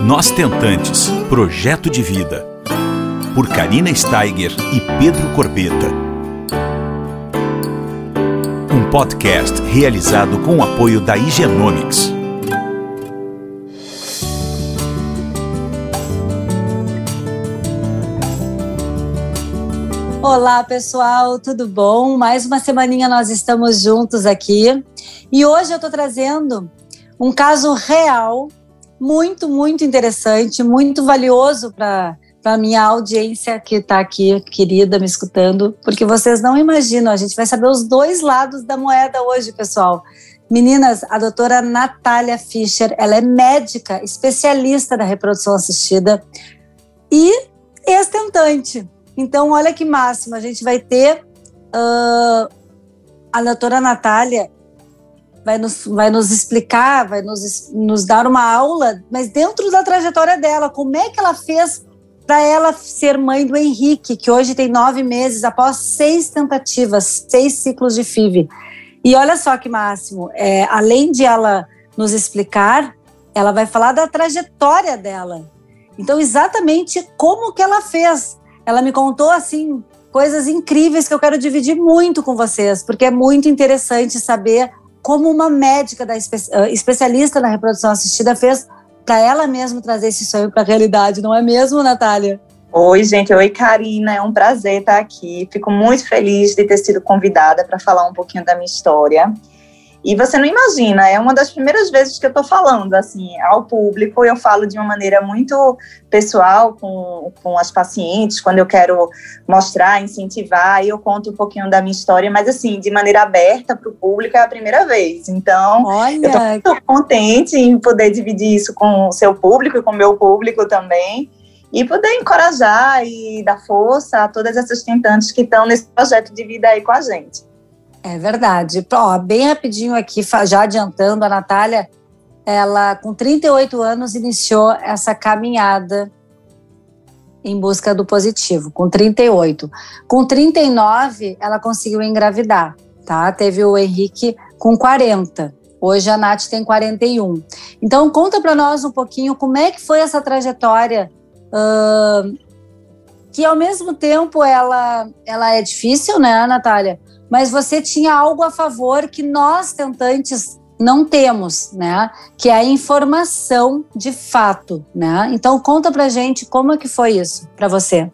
Nós Tentantes Projeto de Vida. Por Karina Steiger e Pedro Corbeta. Um podcast realizado com o apoio da Higienomics. Olá, pessoal, tudo bom? Mais uma semaninha nós estamos juntos aqui. E hoje eu estou trazendo um caso real, muito, muito interessante, muito valioso para a minha audiência que está aqui, querida, me escutando, porque vocês não imaginam, a gente vai saber os dois lados da moeda hoje, pessoal. Meninas, a doutora Natália Fischer, ela é médica, especialista da reprodução assistida e ex-tentante. Então, olha que máximo, a gente vai ter uh, a doutora Natália vai nos, vai nos explicar, vai nos, nos dar uma aula, mas dentro da trajetória dela, como é que ela fez para ela ser mãe do Henrique, que hoje tem nove meses, após seis tentativas, seis ciclos de FIV. E olha só que máximo, é, além de ela nos explicar, ela vai falar da trajetória dela. Então, exatamente como que ela fez. Ela me contou, assim, coisas incríveis que eu quero dividir muito com vocês, porque é muito interessante saber como uma médica da espe ah, especialista na reprodução assistida fez para ela mesma trazer esse sonho para a realidade, não é mesmo, Natália? Oi, gente. Oi, Karina. É um prazer estar aqui. Fico muito feliz de ter sido convidada para falar um pouquinho da minha história. E você não imagina, é uma das primeiras vezes que eu estou falando assim ao público. Eu falo de uma maneira muito pessoal com, com as pacientes, quando eu quero mostrar, incentivar, e eu conto um pouquinho da minha história, mas assim, de maneira aberta para o público é a primeira vez. Então, Olha. eu estou muito contente em poder dividir isso com o seu público e com o meu público também. E poder encorajar e dar força a todas essas tentantes que estão nesse projeto de vida aí com a gente. É verdade. Ó, bem rapidinho aqui, já adiantando, a Natália, ela com 38 anos iniciou essa caminhada em busca do positivo, com 38. Com 39, ela conseguiu engravidar, tá? Teve o Henrique com 40. Hoje a Nath tem 41. Então, conta para nós um pouquinho como é que foi essa trajetória, uh, que ao mesmo tempo ela, ela é difícil, né, Natália? Mas você tinha algo a favor que nós tentantes não temos, né? Que é a informação de fato, né? Então conta pra gente como é que foi isso para você.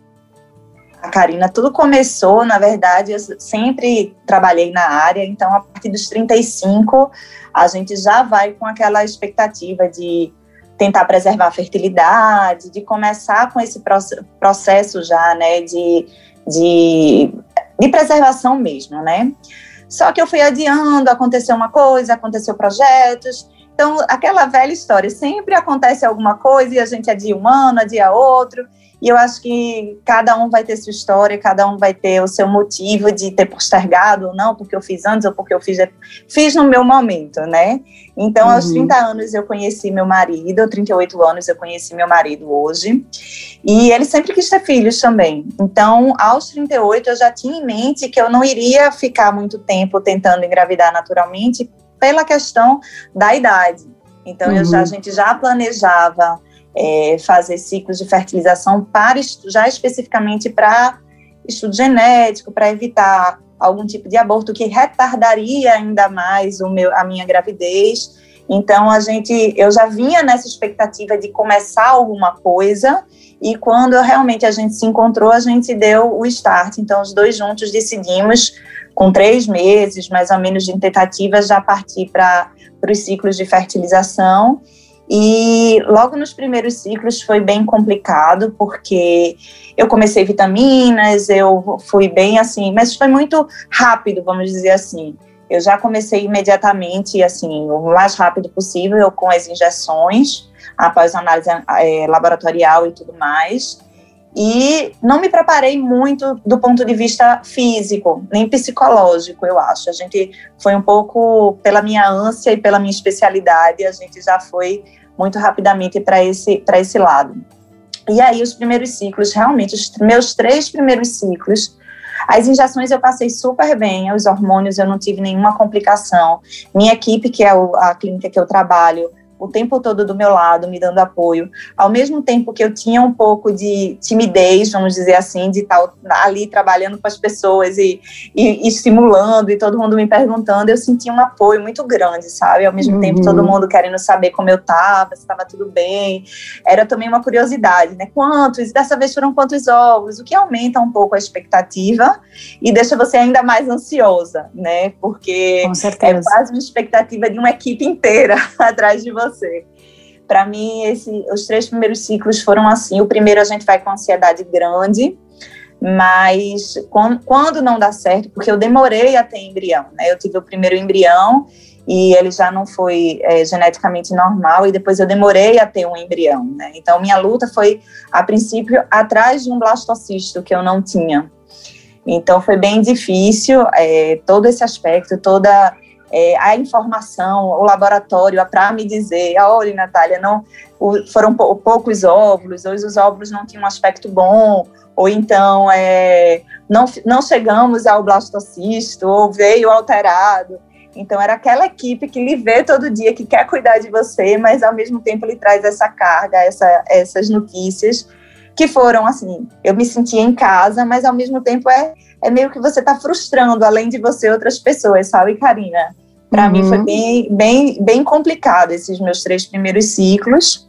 A Karina, tudo começou, na verdade, eu sempre trabalhei na área, então a partir dos 35 a gente já vai com aquela expectativa de tentar preservar a fertilidade, de começar com esse processo já, né, de, de de preservação mesmo, né? Só que eu fui adiando, aconteceu uma coisa, aconteceu projetos. Então, aquela velha história, sempre acontece alguma coisa e a gente adia um ano, adia outro. E eu acho que cada um vai ter sua história, cada um vai ter o seu motivo de ter postergado ou não, porque eu fiz antes ou porque eu fiz, fiz no meu momento, né? Então, uhum. aos 30 anos eu conheci meu marido, aos 38 anos eu conheci meu marido hoje. E ele sempre quis ter filhos também. Então, aos 38 eu já tinha em mente que eu não iria ficar muito tempo tentando engravidar naturalmente pela questão da idade. Então, uhum. já, a gente já planejava é, fazer ciclos de fertilização para já especificamente para estudo genético, para evitar algum tipo de aborto que retardaria ainda mais o meu, a minha gravidez. Então a gente, eu já vinha nessa expectativa de começar alguma coisa e quando realmente a gente se encontrou, a gente deu o start. Então os dois juntos decidimos, com três meses mais ou menos de tentativas, já partir para os ciclos de fertilização. E logo nos primeiros ciclos foi bem complicado, porque eu comecei vitaminas, eu fui bem assim, mas foi muito rápido, vamos dizer assim. Eu já comecei imediatamente, assim, o mais rápido possível, com as injeções, após análise é, laboratorial e tudo mais. E não me preparei muito do ponto de vista físico, nem psicológico, eu acho. A gente foi um pouco pela minha ânsia e pela minha especialidade, a gente já foi muito rapidamente para esse, esse lado. E aí, os primeiros ciclos, realmente, os meus três primeiros ciclos, as injeções eu passei super bem, os hormônios eu não tive nenhuma complicação. Minha equipe, que é a clínica que eu trabalho, o tempo todo do meu lado, me dando apoio, ao mesmo tempo que eu tinha um pouco de timidez, vamos dizer assim, de estar ali trabalhando com as pessoas e, e, e estimulando e todo mundo me perguntando, eu sentia um apoio muito grande, sabe? Ao mesmo uhum. tempo, todo uhum. mundo querendo saber como eu estava, se estava tudo bem. Era também uma curiosidade, né? Quantos? Dessa vez foram quantos ovos? O que aumenta um pouco a expectativa e deixa você ainda mais ansiosa, né? Porque é quase uma expectativa de uma equipe inteira atrás de você. Para mim, esse, os três primeiros ciclos foram assim. O primeiro a gente vai com ansiedade grande, mas quando, quando não dá certo, porque eu demorei a ter embrião, né? Eu tive o primeiro embrião e ele já não foi é, geneticamente normal e depois eu demorei a ter um embrião, né? Então minha luta foi a princípio atrás de um blastocisto que eu não tinha. Então foi bem difícil é, todo esse aspecto, toda é, a informação, o laboratório para me dizer, olha, Natália, não foram poucos óvulos, hoje os óvulos não tinham um aspecto bom, ou então é, não, não chegamos ao blastocisto, ou veio alterado. Então era aquela equipe que lhe vê todo dia, que quer cuidar de você, mas ao mesmo tempo ele traz essa carga, essa, essas notícias que foram assim, eu me sentia em casa, mas ao mesmo tempo é, é meio que você está frustrando, além de você, outras pessoas, sabe, Karina? Para uhum. mim foi uhum. bem, bem, bem complicado esses meus três primeiros ciclos,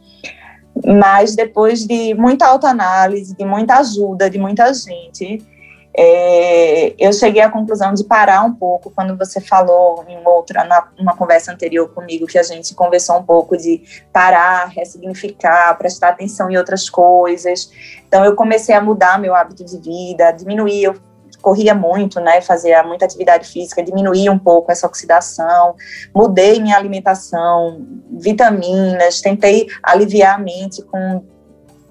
mas depois de muita autoanálise, de muita ajuda de muita gente, é, eu cheguei à conclusão de parar um pouco quando você falou em outra, na, uma conversa anterior comigo, que a gente conversou um pouco de parar, ressignificar, prestar atenção em outras coisas. Então, eu comecei a mudar meu hábito de vida, diminuir. Eu corria muito, né, fazia muita atividade física, diminuía um pouco essa oxidação, mudei minha alimentação, vitaminas, tentei aliviar a mente com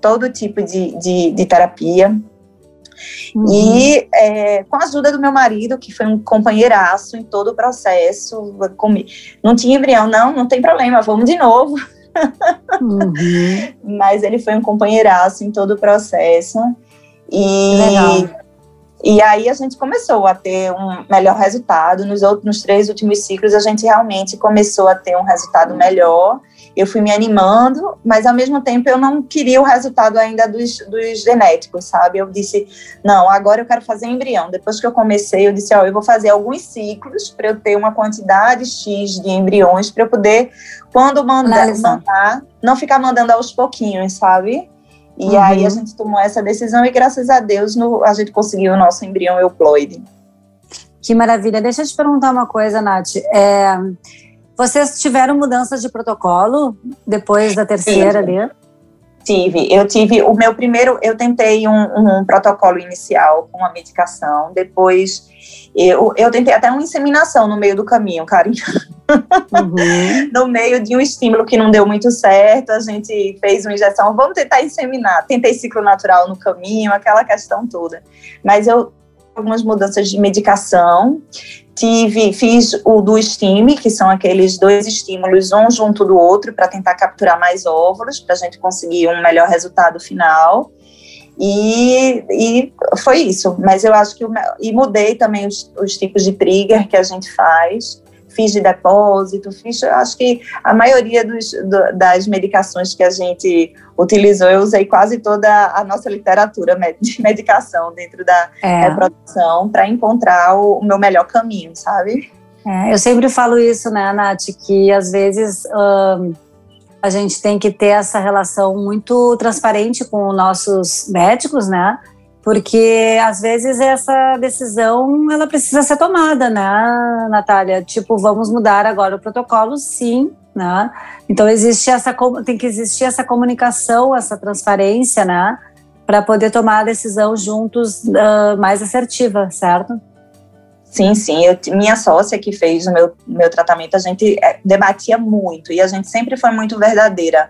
todo tipo de, de, de terapia. Uhum. E é, com a ajuda do meu marido, que foi um companheiraço em todo o processo, comi, não tinha embrião, não, não tem problema, vamos de novo. Uhum. Mas ele foi um companheiraço em todo o processo. E Legal. E aí a gente começou a ter um melhor resultado. Nos outros nos três últimos ciclos, a gente realmente começou a ter um resultado melhor. Eu fui me animando, mas ao mesmo tempo eu não queria o resultado ainda dos, dos genéticos, sabe? Eu disse, não, agora eu quero fazer embrião. Depois que eu comecei, eu disse, ó, eu vou fazer alguns ciclos para eu ter uma quantidade X de embriões para eu poder, quando mandar, mandar, não ficar mandando aos pouquinhos, sabe? E uhum. aí a gente tomou essa decisão e graças a Deus no, a gente conseguiu o nosso embrião euploide. Que maravilha. Deixa eu te perguntar uma coisa, Nath. É, vocês tiveram mudanças de protocolo depois da terceira Sim. ali? Tive. Eu tive o meu primeiro. Eu tentei um, um protocolo inicial com a medicação. Depois eu, eu tentei até uma inseminação no meio do caminho, Karim. Uhum. no meio de um estímulo que não deu muito certo, a gente fez uma injeção. Vamos tentar inseminar. Tentei ciclo natural no caminho, aquela questão toda. Mas eu algumas mudanças de medicação. Tive, fiz o do estime, que são aqueles dois estímulos, um junto do outro, para tentar capturar mais óvulos, para a gente conseguir um melhor resultado final. E, e foi isso. Mas eu acho que. e mudei também os, os tipos de trigger que a gente faz fiz de depósito, fiz, acho que a maioria dos, do, das medicações que a gente utilizou, eu usei quase toda a nossa literatura de medicação dentro da é. reprodução para encontrar o, o, meu melhor caminho, sabe? É, eu sempre falo isso, né, Nath, que às vezes um, a gente tem que ter essa relação muito transparente com os nossos médicos, né? Porque às vezes essa decisão ela precisa ser tomada, né, Natália? Tipo, vamos mudar agora o protocolo, sim, né? Então existe essa tem que existir essa comunicação, essa transparência, né, para poder tomar a decisão juntos uh, mais assertiva, certo? Sim, sim. Eu, minha sócia que fez o meu, meu tratamento, a gente é, debatia muito e a gente sempre foi muito verdadeira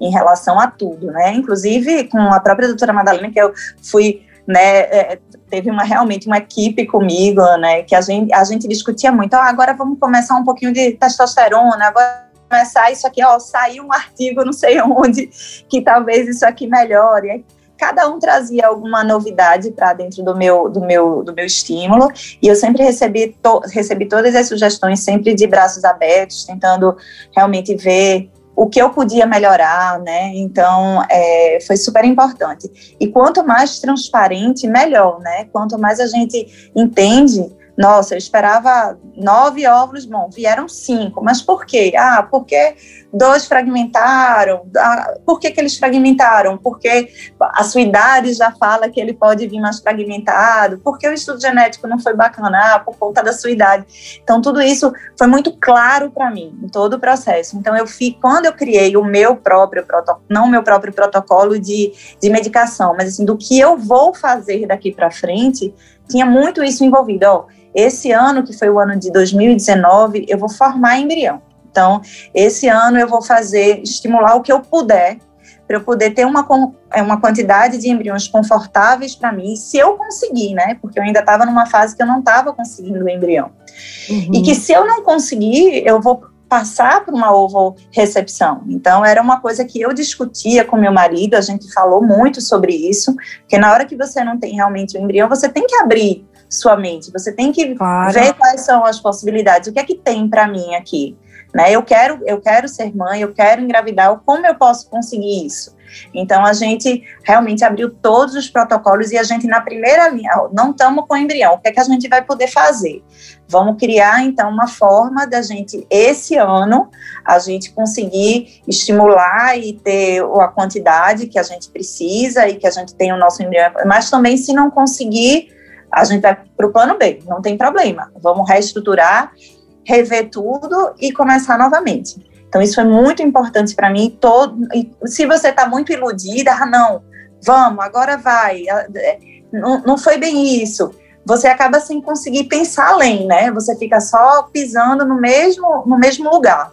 em relação a tudo, né? Inclusive com a própria doutora Madalena, que eu fui né, é, teve uma realmente uma equipe comigo, né, que a gente, a gente discutia muito, oh, agora vamos começar um pouquinho de testosterona, agora começar isso aqui, ó, saiu um artigo não sei onde, que talvez isso aqui melhore. Cada um trazia alguma novidade para dentro do meu, do, meu, do meu estímulo, e eu sempre recebi, to, recebi todas as sugestões, sempre de braços abertos, tentando realmente ver o que eu podia melhorar, né? Então, é, foi super importante. E quanto mais transparente, melhor, né? Quanto mais a gente entende nossa, eu esperava nove óvulos, bom, vieram cinco, mas por quê? Ah, porque dois fragmentaram. Ah, por que, que eles fragmentaram? Porque a sua idade já fala que ele pode vir mais fragmentado. Porque o estudo genético não foi bacana? Ah, por conta da sua idade. Então, tudo isso foi muito claro para mim, em todo o processo. Então, eu fui, quando eu criei o meu próprio protocolo, não o meu próprio protocolo de, de medicação, mas assim, do que eu vou fazer daqui para frente, tinha muito isso envolvido. Ó, esse ano, que foi o ano de 2019, eu vou formar embrião. Então, esse ano eu vou fazer, estimular o que eu puder, para eu poder ter uma, é, uma quantidade de embriões confortáveis para mim, se eu conseguir, né? Porque eu ainda estava numa fase que eu não estava conseguindo o embrião. Uhum. E que se eu não conseguir, eu vou passar para uma ovo recepção. Então era uma coisa que eu discutia com meu marido, a gente falou muito sobre isso, porque na hora que você não tem realmente o embrião, você tem que abrir sua mente. Você tem que claro. ver quais são as possibilidades. O que é que tem para mim aqui? Né? Eu quero, eu quero ser mãe, eu quero engravidar. Como eu posso conseguir isso? Então a gente realmente abriu todos os protocolos e a gente na primeira linha, não estamos com embrião. O que é que a gente vai poder fazer? Vamos criar então uma forma da gente esse ano a gente conseguir estimular e ter a quantidade que a gente precisa e que a gente tem o nosso embrião. Mas também se não conseguir a gente vai para o plano B, não tem problema. Vamos reestruturar, rever tudo e começar novamente. Então, isso foi muito importante para mim. Todo, se você está muito iludida, ah, não, vamos, agora vai. É, não, não foi bem isso. Você acaba sem conseguir pensar além, né? Você fica só pisando no mesmo, no mesmo lugar.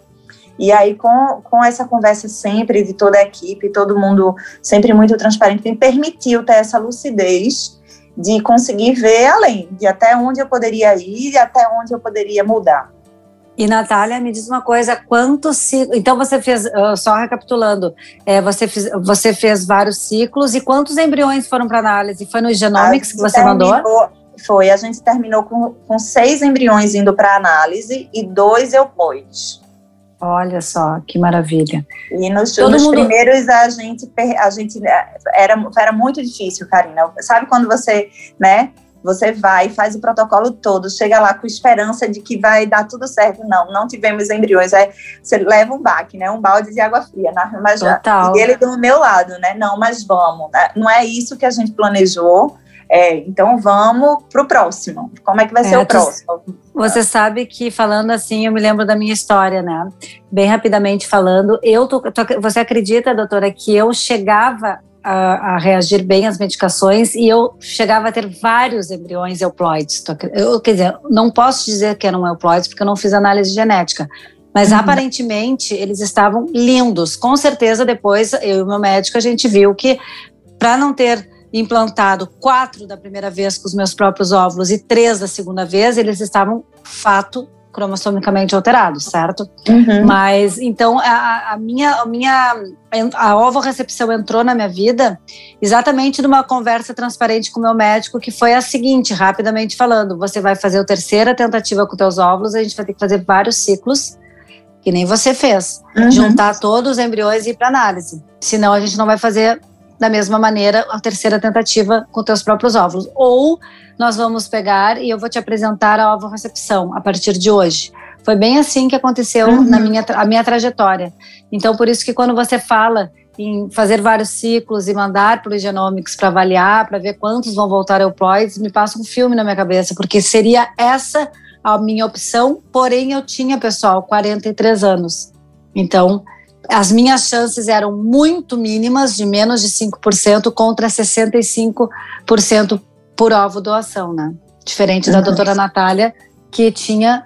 E aí, com, com essa conversa sempre de toda a equipe, todo mundo sempre muito transparente, me permitiu ter essa lucidez de conseguir ver além, de até onde eu poderia ir e até onde eu poderia mudar. E Natália, me diz uma coisa, quantos ciclos. Então você fez, só recapitulando, é, você, fez, você fez vários ciclos e quantos embriões foram para análise? Foi no Genomics que você terminou, mandou? Foi, a gente terminou com, com seis embriões indo para análise e dois euploides. Olha só, que maravilha. E nos, nos mundo... primeiros a gente, a gente né, era, era muito difícil, Karina. Sabe quando você, né, você vai, faz o protocolo todo, chega lá com esperança de que vai dar tudo certo. Não, não tivemos embriões. Aí você leva um baque, né? Um balde de água fria na mas Total. E ele do meu lado, né? Não, mas vamos. Né? Não é isso que a gente planejou. É, então vamos para o próximo. Como é que vai é, ser o próximo? Você sabe que falando assim, eu me lembro da minha história, né? Bem rapidamente falando, eu tô, tô, você acredita, doutora, que eu chegava a, a, reagir bem às medicações e eu chegava a ter vários embriões euploides. Eu, quer dizer, não posso dizer que eram euploides porque eu não fiz análise genética, mas uhum. aparentemente eles estavam lindos. Com certeza depois eu e o meu médico a gente viu que para não ter implantado quatro da primeira vez com os meus próprios óvulos e três da segunda vez, eles estavam fato cromossomicamente alterados, certo? Uhum. Mas então a, a, minha a minha a ovorecepção entrou na minha vida exatamente numa conversa transparente com o meu médico que foi a seguinte, rapidamente falando, você vai fazer a terceira tentativa com teus óvulos, a gente vai ter que fazer vários ciclos que nem você fez, uhum. juntar todos os embriões e ir para análise. Senão a gente não vai fazer da mesma maneira a terceira tentativa com teus próprios óvulos. Ou nós vamos pegar e eu vou te apresentar a ovo-recepção a partir de hoje. Foi bem assim que aconteceu uhum. na minha, a minha trajetória. Então, por isso que quando você fala em fazer vários ciclos e mandar para o Genomics para avaliar, para ver quantos vão voltar euploides, me passa um filme na minha cabeça, porque seria essa a minha opção, porém eu tinha, pessoal, 43 anos. Então, as minhas chances eram muito mínimas, de menos de 5% contra 65% por ovo doação, né? Diferente da doutora Natália, que tinha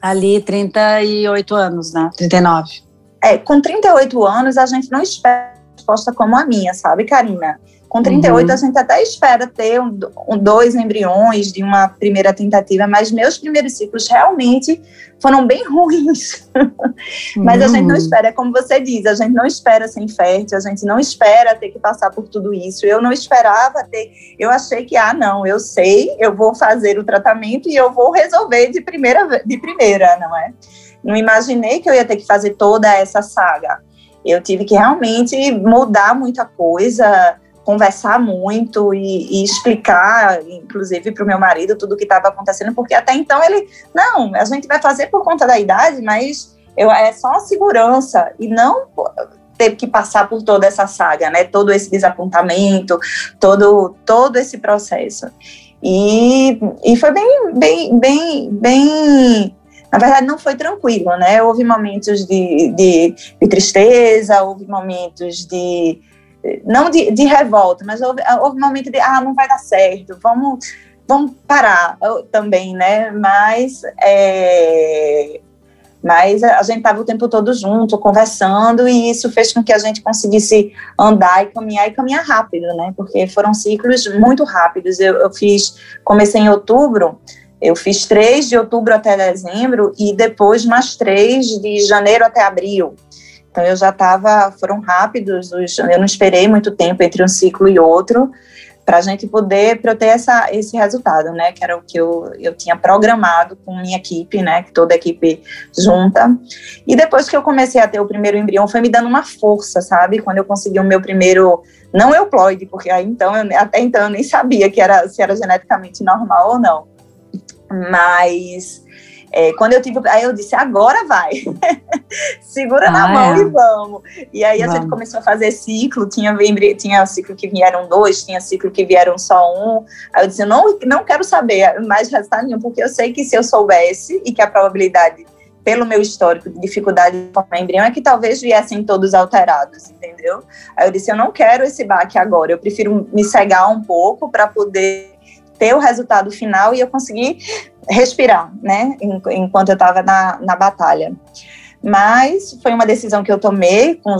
ali 38 anos, né? 39. É, com 38 anos a gente não espera resposta como a minha, sabe, Karina? Com 38, uhum. a gente até espera ter um, um, dois embriões de uma primeira tentativa, mas meus primeiros ciclos realmente foram bem ruins. mas uhum. a gente não uhum. espera, é como você diz, a gente não espera ser infértil, a gente não espera ter que passar por tudo isso. Eu não esperava ter, eu achei que, ah, não, eu sei, eu vou fazer o tratamento e eu vou resolver de primeira, de primeira não é? não imaginei que eu ia ter que fazer toda essa saga. Eu tive que realmente mudar muita coisa, conversar muito e, e explicar, inclusive para o meu marido, tudo o que estava acontecendo, porque até então ele, não, a gente vai fazer por conta da idade, mas eu, é só a segurança e não teve que passar por toda essa saga, né? Todo esse desapontamento, todo todo esse processo. E, e foi bem, bem, bem, bem. Na verdade, não foi tranquilo, né? Houve momentos de, de, de tristeza, houve momentos de não de, de revolta, mas houve, houve um momento de, ah, não vai dar certo, vamos, vamos parar também, né? Mas, é, mas a gente estava o tempo todo junto, conversando, e isso fez com que a gente conseguisse andar e caminhar e caminhar rápido, né? Porque foram ciclos muito rápidos. Eu, eu fiz, comecei em outubro, eu fiz três de outubro até dezembro e depois mais três de janeiro até abril. Então eu já estava, foram rápidos, eu não esperei muito tempo entre um ciclo e outro para a gente poder para eu ter essa, esse resultado, né? Que era o que eu, eu tinha programado com minha equipe, né? Que toda a equipe junta. E depois que eu comecei a ter o primeiro embrião, foi me dando uma força, sabe? Quando eu consegui o meu primeiro, não euploide, porque aí então eu, até então eu nem sabia que era se era geneticamente normal ou não. Mas é, quando eu tive, aí eu disse, agora vai, segura ah, na mão é. e vamos. E aí vamos. a gente começou a fazer ciclo, tinha, tinha ciclo que vieram dois, tinha ciclo que vieram só um. Aí eu disse, eu não, não quero saber mais resultado nenhum, porque eu sei que se eu soubesse e que a probabilidade pelo meu histórico de dificuldade de formar embrião, é que talvez viessem todos alterados, entendeu? Aí eu disse, eu não quero esse baque agora, eu prefiro me cegar um pouco para poder ter o resultado final e eu conseguir respirar, né, enquanto eu estava na, na batalha. Mas foi uma decisão que eu tomei com,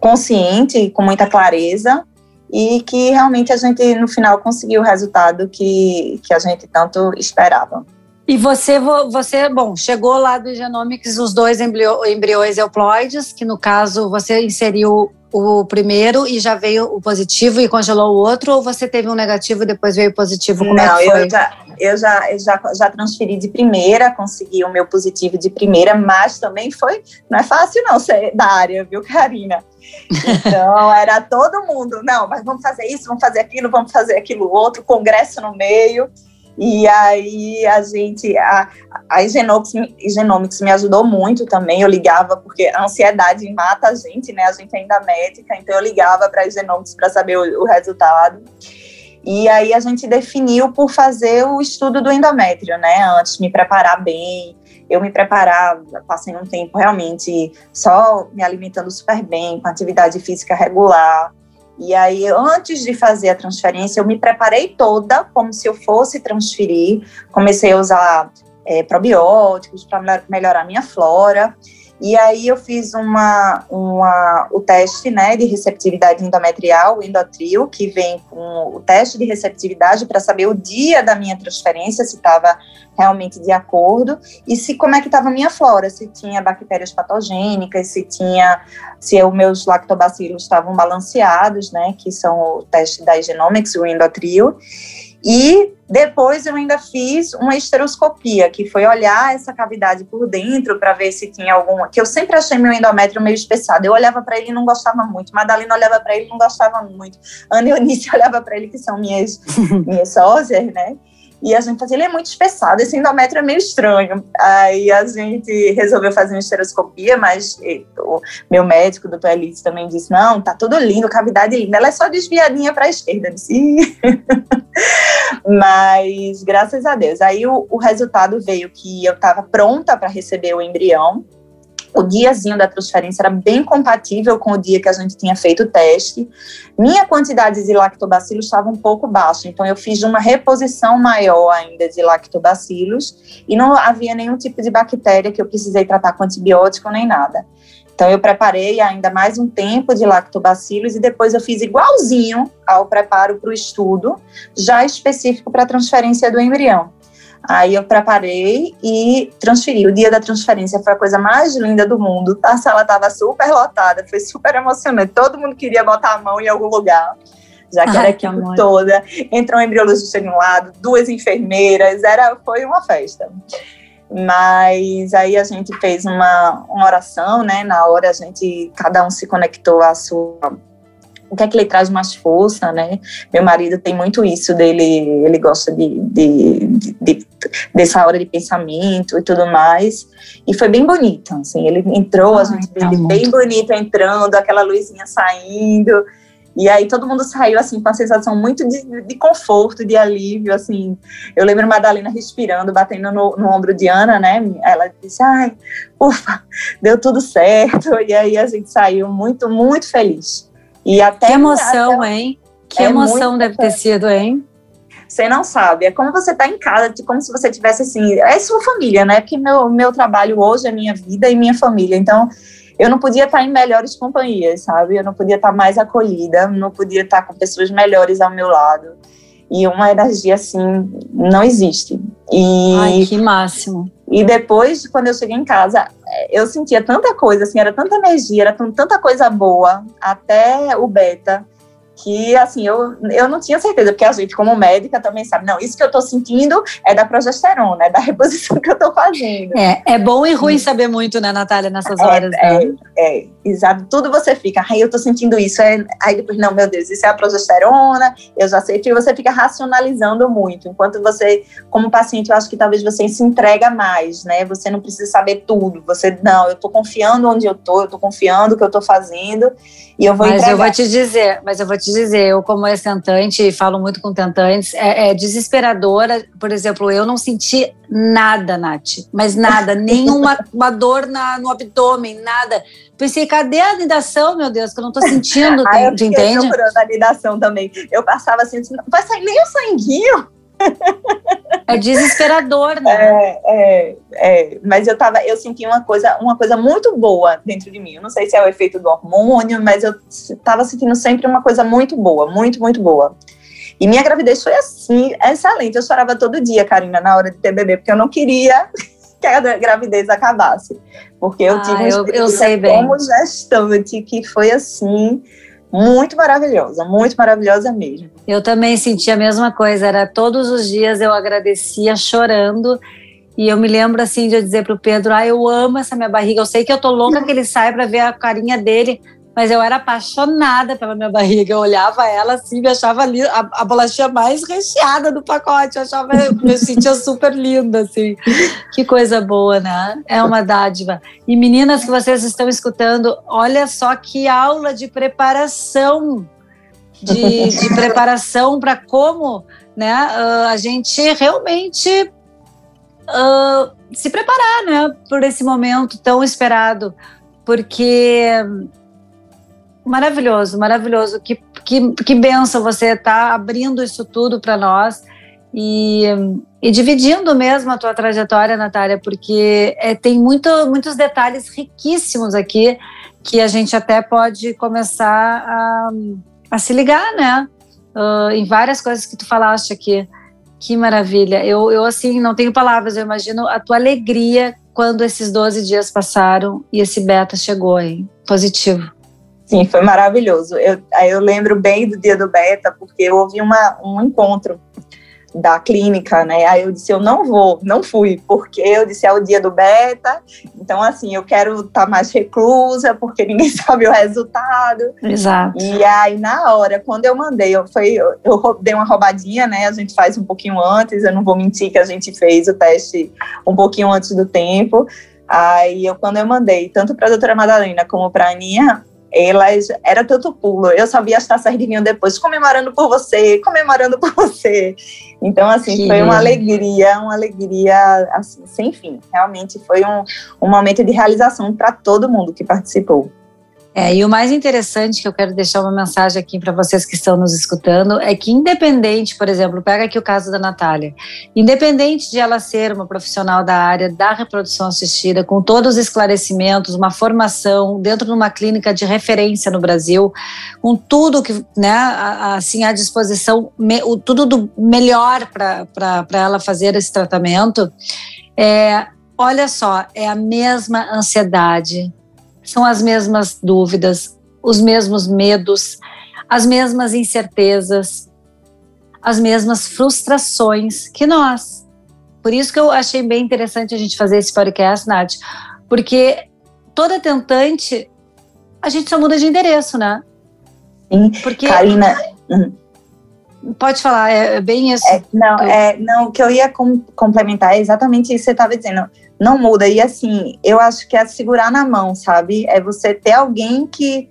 consciente, com muita clareza, e que realmente a gente, no final, conseguiu o resultado que, que a gente tanto esperava. E você, você, bom, chegou lá do Genomics os dois embriões euploides, que no caso você inseriu o primeiro e já veio o positivo e congelou o outro, ou você teve um negativo e depois veio o positivo? Como Não, é que foi? eu, já, eu, já, eu já, já transferi de primeira, consegui o meu positivo de primeira, mas também foi, não é fácil não ser da área, viu, Karina? Então, era todo mundo, não, mas vamos fazer isso, vamos fazer aquilo, vamos fazer aquilo outro, congresso no meio, e aí a gente, a, a me ajudou muito também. Eu ligava, porque a ansiedade mata a gente, né? A gente ainda é médica, então eu ligava para a Genomics para saber o, o, resultado. E aí a gente definiu por fazer o estudo do endométrio, né? Antes, me preparar bem. Eu me preparava, passei um tempo realmente só me alimentando super bem, com atividade física regular. E aí, antes de fazer a transferência, eu me preparei toda como se eu fosse transferir. Comecei a usar é, probióticos para melhorar minha flora. E aí eu fiz uma, uma, o teste né, de receptividade endometrial, o endotrio, que vem com o teste de receptividade para saber o dia da minha transferência, se estava realmente de acordo, e se como é que estava a minha flora, se tinha bactérias patogênicas, se tinha, se os meus lactobacilos estavam balanceados, né, que são o teste da Genomics, o endotrio. E depois eu ainda fiz uma esteroscopia, que foi olhar essa cavidade por dentro para ver se tinha alguma. Que eu sempre achei meu endométrio meio espessado. Eu olhava para ele e não gostava muito. Madalena olhava para ele e não gostava muito. Ana e Eunice olhava para ele, que são minhas, minhas sócias, né? E a gente fazia, ele é muito espessado, esse endométrio é meio estranho. Aí a gente resolveu fazer uma esteroscopia, mas o meu médico, doutor Elise, também disse: não, tá tudo lindo, cavidade linda, ela é só desviadinha para a esquerda. Eu disse, mas graças a Deus. Aí o, o resultado veio que eu estava pronta para receber o embrião o diazinho da transferência era bem compatível com o dia que a gente tinha feito o teste. Minha quantidade de lactobacilos estava um pouco baixa, então eu fiz uma reposição maior ainda de lactobacilos e não havia nenhum tipo de bactéria que eu precisei tratar com antibiótico nem nada. Então eu preparei ainda mais um tempo de lactobacilos e depois eu fiz igualzinho ao preparo para o estudo, já específico para a transferência do embrião. Aí eu preparei e transferi. O dia da transferência foi a coisa mais linda do mundo. A sala estava super lotada, foi super emocionante. Todo mundo queria botar a mão em algum lugar, já que Ai, era a equipe toda. Entrou um embriologista de um lado, duas enfermeiras, era, foi uma festa. Mas aí a gente fez uma, uma oração, né? Na hora a gente, cada um se conectou à sua o que é que ele traz mais força, né? Meu marido tem muito isso dele, ele gosta de, de, de, de, dessa hora de pensamento e tudo mais. E foi bem bonito, assim, ele entrou, a gente tá ele bem bonito entrando, aquela luzinha saindo. E aí todo mundo saiu assim com a sensação muito de, de conforto, de alívio, assim. Eu lembro a Madalena respirando, batendo no, no, ombro de Ana, né? Ela disse, ai, ufa, deu tudo certo. E aí a gente saiu muito, muito feliz. E até que emoção, até, hein? Que é emoção deve ter sido, hein? Você não sabe, é como você está em casa, como se você tivesse assim, é sua família, né? Porque meu, meu trabalho hoje é minha vida e minha família, então eu não podia estar em melhores companhias, sabe? Eu não podia estar mais acolhida, não podia estar com pessoas melhores ao meu lado. E uma energia assim não existe. E, Ai, que máximo. E depois, quando eu cheguei em casa, eu sentia tanta coisa, assim, era tanta energia, era tanta coisa boa, até o beta que, assim, eu, eu não tinha certeza, porque a gente, como médica, também sabe, não, isso que eu tô sentindo é da progesterona, é da reposição que eu tô fazendo. É, é bom e ruim saber muito, né, Natália, nessas horas. É, né? é, é, exato, tudo você fica, ai, eu tô sentindo isso, é, aí depois, não, meu Deus, isso é a progesterona, eu já sei, que você fica racionalizando muito, enquanto você, como paciente, eu acho que talvez você se entrega mais, né, você não precisa saber tudo, você, não, eu tô confiando onde eu tô, eu tô confiando o que eu tô fazendo, e eu vou Mas entregar. eu vou te dizer, mas eu vou te te dizer, eu como ex-tentante, e falo muito com tentantes, é, é, desesperadora. Por exemplo, eu não senti nada, Nath, mas nada, nenhuma uma dor na, no abdômen, nada. Pensei, cadê a anidação, meu Deus, que eu não tô sentindo, ah, eu entende? Eu procurando a anidação também. Eu passava assim, vai sair nem o sanguinho. É desesperador, né? É, é, é, mas eu tava, eu senti uma coisa, uma coisa muito boa dentro de mim. Eu não sei se é o efeito do hormônio, mas eu tava sentindo sempre uma coisa muito boa, muito, muito boa. E minha gravidez foi assim, excelente. Eu chorava todo dia, Karina, na hora de ter bebê, porque eu não queria que a gravidez acabasse. Porque eu ah, tive uma eu, eu sei bem. como gestante que foi assim, muito maravilhosa, muito maravilhosa mesmo. Eu também senti a mesma coisa, era todos os dias eu agradecia chorando. E eu me lembro assim de eu dizer pro Pedro: "Ah, eu amo essa minha barriga. Eu sei que eu tô louca que ele saia para ver a carinha dele, mas eu era apaixonada pela minha barriga. Eu olhava ela assim, me achava ali a, a bolachinha mais recheada do pacote. Eu achava, me sentia super linda, assim. Que coisa boa, né? É uma dádiva. E meninas que vocês estão escutando, olha só que aula de preparação de, de preparação para como né, uh, a gente realmente uh, se preparar né, por esse momento tão esperado. Porque maravilhoso, maravilhoso. Que, que, que benção você estar tá abrindo isso tudo para nós e, e, dividindo mesmo a tua trajetória, Natália, porque é, tem muito, muitos detalhes riquíssimos aqui que a gente até pode começar a a se ligar, né? Uh, em várias coisas que tu falaste aqui. Que maravilha. Eu, eu, assim, não tenho palavras. Eu imagino a tua alegria quando esses 12 dias passaram e esse beta chegou, hein? Positivo. Sim, foi maravilhoso. Eu, eu lembro bem do dia do beta, porque eu ouvi uma, um encontro da clínica, né? Aí eu disse, eu não vou, não fui, porque eu disse, é o dia do beta, então assim, eu quero estar tá mais reclusa, porque ninguém sabe o resultado. Exato. E aí, na hora, quando eu mandei, eu, foi, eu, eu dei uma roubadinha, né? A gente faz um pouquinho antes, eu não vou mentir que a gente fez o teste um pouquinho antes do tempo. Aí, eu, quando eu mandei, tanto para a doutora Madalena como para a Aninha, elas era tanto pulo. Eu só via as taças de vinho depois, comemorando por você, comemorando por você. Então, assim, que foi uma alegria, uma alegria assim, sem fim. Realmente foi um, um momento de realização para todo mundo que participou. É, e o mais interessante que eu quero deixar uma mensagem aqui para vocês que estão nos escutando é que, independente, por exemplo, pega aqui o caso da Natália, independente de ela ser uma profissional da área da reprodução assistida, com todos os esclarecimentos, uma formação dentro de uma clínica de referência no Brasil, com tudo que, né, assim, à disposição, tudo do melhor para ela fazer esse tratamento, é, olha só, é a mesma ansiedade, são as mesmas dúvidas, os mesmos medos, as mesmas incertezas, as mesmas frustrações que nós. por isso que eu achei bem interessante a gente fazer esse podcast, Nath, porque toda tentante, a gente só muda de endereço, né? Sim, porque... Karina... Hum. Pode falar, é, é bem isso. É, não, é, não, o que eu ia com, complementar é exatamente isso que você estava dizendo. Não muda. E assim, eu acho que é segurar na mão, sabe? É você ter alguém que.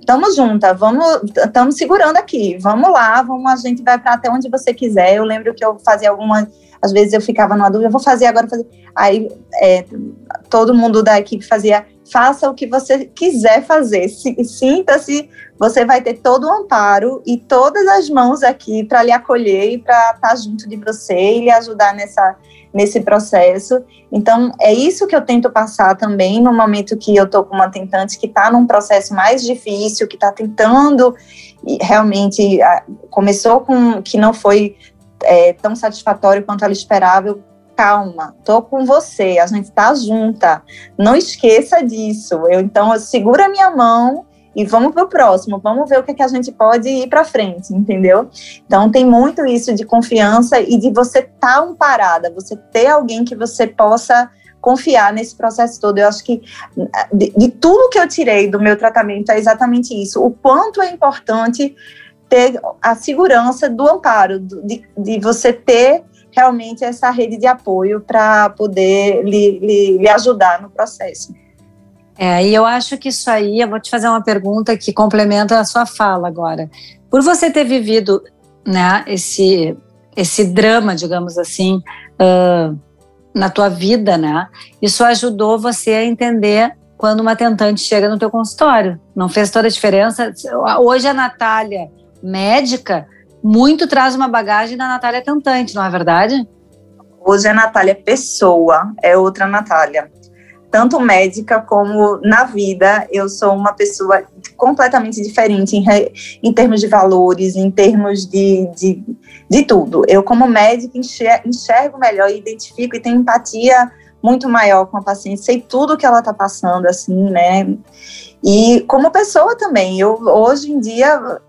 Estamos é, vamos, estamos segurando aqui, vamos lá, vamos, a gente vai para até onde você quiser. Eu lembro que eu fazia algumas, às vezes eu ficava numa dúvida, vou fazer agora, fazer. Aí é, todo mundo da equipe fazia, faça o que você quiser fazer, sinta-se você vai ter todo o amparo e todas as mãos aqui para lhe acolher e para estar tá junto de você e lhe ajudar nessa, nesse processo. Então, é isso que eu tento passar também no momento que eu estou com uma tentante que está num processo mais difícil, que está tentando e realmente começou com que não foi é, tão satisfatório quanto ela esperava. calma, tô com você, a gente está junta. Não esqueça disso. Eu então eu segura a minha mão e vamos para o próximo, vamos ver o que, é que a gente pode ir para frente, entendeu? Então tem muito isso de confiança e de você estar tá amparada, você ter alguém que você possa confiar nesse processo todo. Eu acho que de, de tudo que eu tirei do meu tratamento é exatamente isso. O quanto é importante ter a segurança do amparo, de, de você ter realmente essa rede de apoio para poder lhe, lhe, lhe ajudar no processo. É, e eu acho que isso aí, eu vou te fazer uma pergunta que complementa a sua fala agora. Por você ter vivido né, esse, esse drama, digamos assim, uh, na tua vida, né? Isso ajudou você a entender quando uma tentante chega no teu consultório. Não fez toda a diferença? Hoje a Natália, médica, muito traz uma bagagem da Natália tentante, não é verdade? Hoje a Natália pessoa é outra Natália tanto médica como na vida, eu sou uma pessoa completamente diferente em, em termos de valores, em termos de, de, de tudo. Eu, como médica, enxergo, enxergo melhor, identifico e tenho empatia muito maior com a paciente, sei tudo que ela está passando, assim, né? E como pessoa também, eu hoje em dia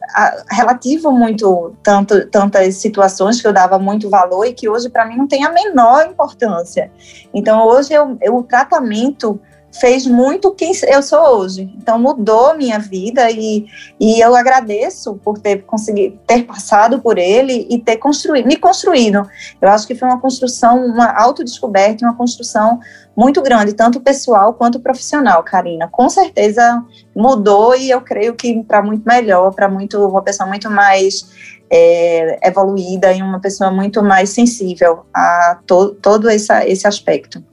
relativo muito tanto, tantas situações que eu dava muito valor e que hoje para mim não tem a menor importância. Então hoje eu, eu, o tratamento fez muito quem eu sou hoje. Então mudou minha vida e, e eu agradeço por ter conseguido ter passado por ele e ter construído, me construído. Eu acho que foi uma construção, uma autodescoberta, uma construção muito grande, tanto pessoal quanto profissional, Karina. Com certeza mudou e eu creio que para muito melhor, para muito uma pessoa muito mais é, evoluída e uma pessoa muito mais sensível a to, todo essa, esse aspecto.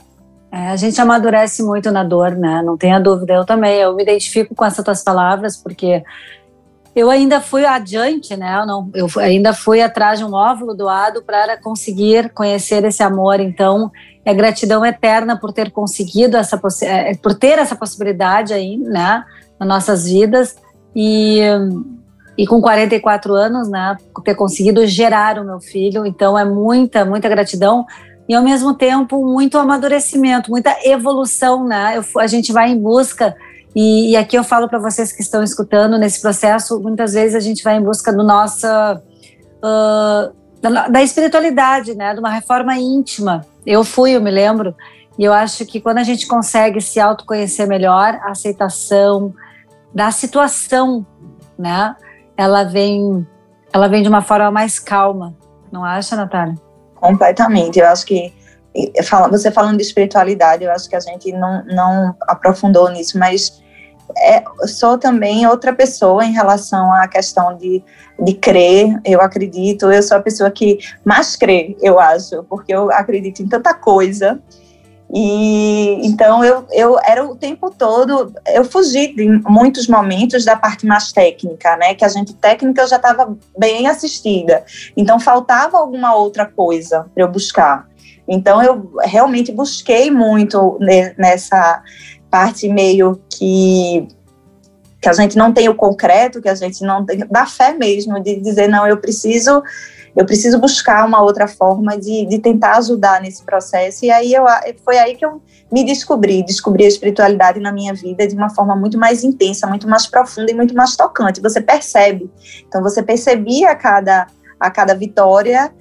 É, a gente amadurece muito na dor, né? Não tenha dúvida. Eu também. Eu me identifico com essas tuas palavras, porque eu ainda fui adiante, né? Eu, não, eu ainda fui atrás de um óvulo doado para conseguir conhecer esse amor. Então, é gratidão eterna por ter conseguido essa é, por ter essa possibilidade aí, né? Nas nossas vidas e e com 44 anos, né, ter conseguido gerar o meu filho. Então é muita, muita gratidão e ao mesmo tempo muito amadurecimento, muita evolução, né? Eu, a gente vai em busca e, e aqui eu falo para vocês que estão escutando nesse processo, muitas vezes a gente vai em busca do nossa uh, da, da, espiritualidade, né? De uma reforma íntima. Eu fui, eu me lembro, e eu acho que quando a gente consegue se autoconhecer melhor, a aceitação da situação, né? Ela vem, ela vem de uma forma mais calma, não acha, Natália? Completamente. Eu acho que você falando de espiritualidade, eu acho que a gente não, não aprofundou nisso, mas é, sou também outra pessoa em relação à questão de, de crer, eu acredito, eu sou a pessoa que mais crê, eu acho, porque eu acredito em tanta coisa, e então eu, eu era o tempo todo, eu fugi de muitos momentos da parte mais técnica, né? Que a gente técnica eu já estava bem assistida. Então faltava alguma outra coisa para eu buscar. Então eu realmente busquei muito nessa parte meio que que a gente não tem o concreto, que a gente não tem da fé mesmo de dizer não, eu preciso eu preciso buscar uma outra forma de, de tentar ajudar nesse processo. E aí eu, foi aí que eu me descobri, descobri a espiritualidade na minha vida de uma forma muito mais intensa, muito mais profunda e muito mais tocante. Você percebe. Então você percebia a cada, a cada vitória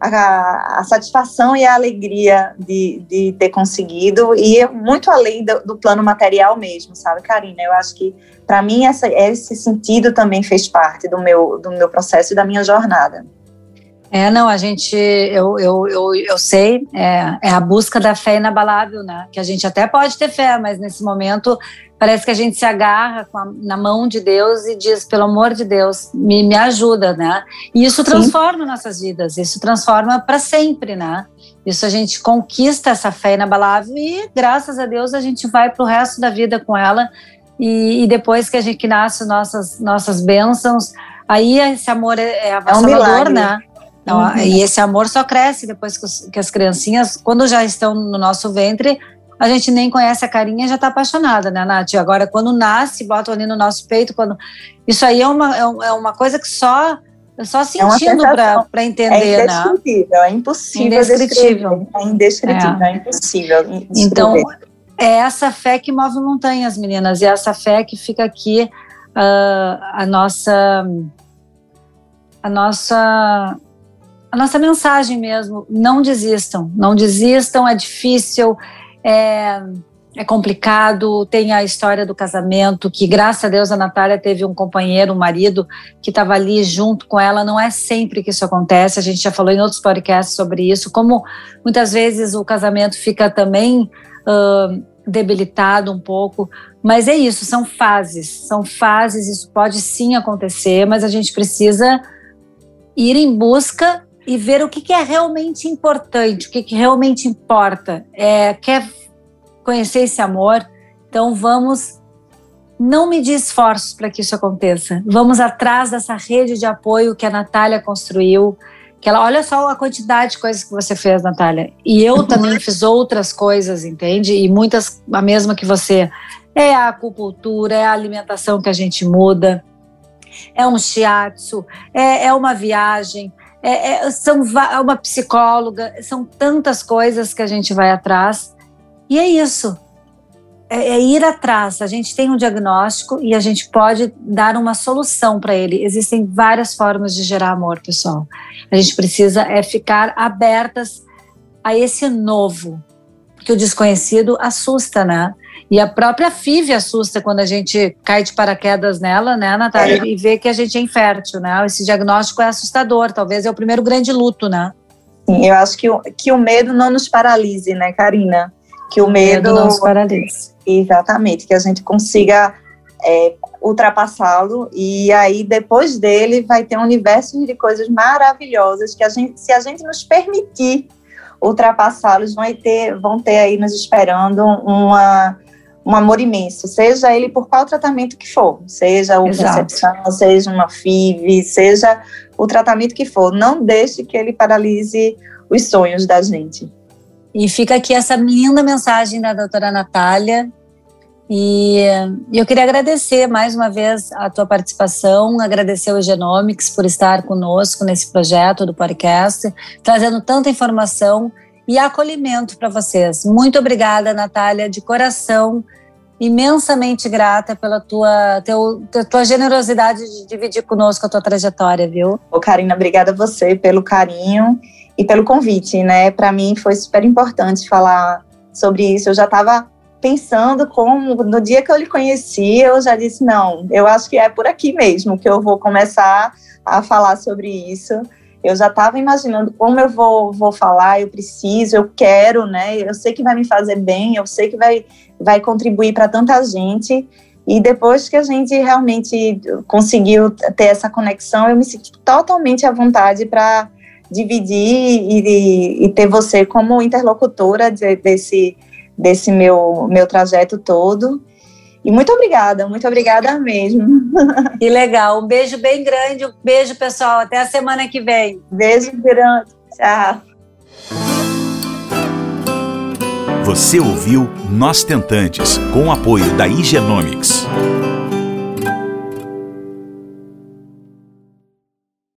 a, a, satisfação e a alegria de, de ter conseguido e muito além do, do, plano material mesmo, sabe, Karina? Eu acho que para mim essa, esse sentido também fez parte do meu, do meu processo e da minha jornada. É, não, a gente, eu, eu, eu, eu sei, é, é a busca da fé inabalável, né? Que a gente até pode ter fé, mas nesse momento parece que a gente se agarra a, na mão de Deus e diz, pelo amor de Deus, me, me ajuda, né? E isso transforma Sim. nossas vidas, isso transforma para sempre, né? Isso a gente conquista essa fé inabalável e, graças a Deus, a gente vai para o resto da vida com ela. E, e, depois que a gente que nasce nossas nossas bênçãos, aí esse amor é, é avassalador, é um né? Então, uhum. E esse amor só cresce depois que, os, que, as criancinhas, quando já estão no nosso ventre, a gente nem conhece a carinha e já está apaixonada, né, Nath? Agora, quando nasce, botam ali no nosso peito, quando isso aí é uma, é, é uma coisa que só só é sentindo é para entender, é indescritível, né? É impossível. Indescritível. É indescritível, é, é impossível. Então, é essa fé que move montanhas, meninas, e essa fé que fica aqui uh, a nossa a nossa a nossa mensagem mesmo. Não desistam, não desistam, é difícil, é, é complicado. Tem a história do casamento, que graças a Deus a Natália teve um companheiro, um marido, que estava ali junto com ela. Não é sempre que isso acontece, a gente já falou em outros podcasts sobre isso, como muitas vezes o casamento fica também. Uh, debilitado um pouco, mas é isso, são fases, são fases, isso pode sim acontecer, mas a gente precisa ir em busca e ver o que, que é realmente importante, o que, que realmente importa. É, quer conhecer esse amor? Então vamos não medir esforços para que isso aconteça. Vamos atrás dessa rede de apoio que a Natália construiu. Que ela, olha só a quantidade de coisas que você fez, Natália. E eu uhum. também fiz outras coisas, entende? E muitas, a mesma que você. É a acupuntura, é a alimentação que a gente muda, é um shiatsu, é, é uma viagem, é, é, são é uma psicóloga, são tantas coisas que a gente vai atrás. E é isso. É, é ir atrás. A gente tem um diagnóstico e a gente pode dar uma solução para ele. Existem várias formas de gerar amor, pessoal. A gente precisa é ficar abertas a esse novo, porque o desconhecido assusta, né? E a própria FIV assusta quando a gente cai de paraquedas nela, né, Natália? É. E vê que a gente é infértil, né? Esse diagnóstico é assustador, talvez é o primeiro grande luto, né? Sim, eu acho que o, que o medo não nos paralise, né, Karina? Que o, o medo, medo não nos paralise. Exatamente, que a gente consiga é, ultrapassá-lo e aí depois dele vai ter um universo de coisas maravilhosas que a gente, se a gente nos permitir ultrapassá-los, vão ter, vão ter aí nos esperando uma um amor imenso, seja ele por qual tratamento que for, seja o concepção, seja uma FIV, seja o tratamento que for, não deixe que ele paralise os sonhos da gente. E fica aqui essa linda mensagem da doutora Natália. E eu queria agradecer mais uma vez a tua participação, agradecer o Genomics por estar conosco nesse projeto do podcast, trazendo tanta informação e acolhimento para vocês. Muito obrigada, Natália, de coração imensamente grata pela tua, teu, tua generosidade de dividir conosco a tua trajetória, viu? Ô, Karina, obrigada a você pelo carinho e pelo convite, né? Para mim foi super importante falar sobre isso. Eu já estava pensando como no dia que eu lhe conheci, eu já disse não, eu acho que é por aqui mesmo que eu vou começar a falar sobre isso. Eu já estava imaginando como eu vou, vou falar, eu preciso, eu quero, né? Eu sei que vai me fazer bem, eu sei que vai, vai contribuir para tanta gente. E depois que a gente realmente conseguiu ter essa conexão, eu me senti totalmente à vontade para dividir e, e, ter você como interlocutora de, desse, desse meu, meu trajeto todo. E muito obrigada, muito obrigada mesmo. Que legal. Um beijo bem grande. Um beijo, pessoal. Até a semana que vem. Beijo grande. Tchau. Você ouviu Nós Tentantes, com o apoio da Igenomics.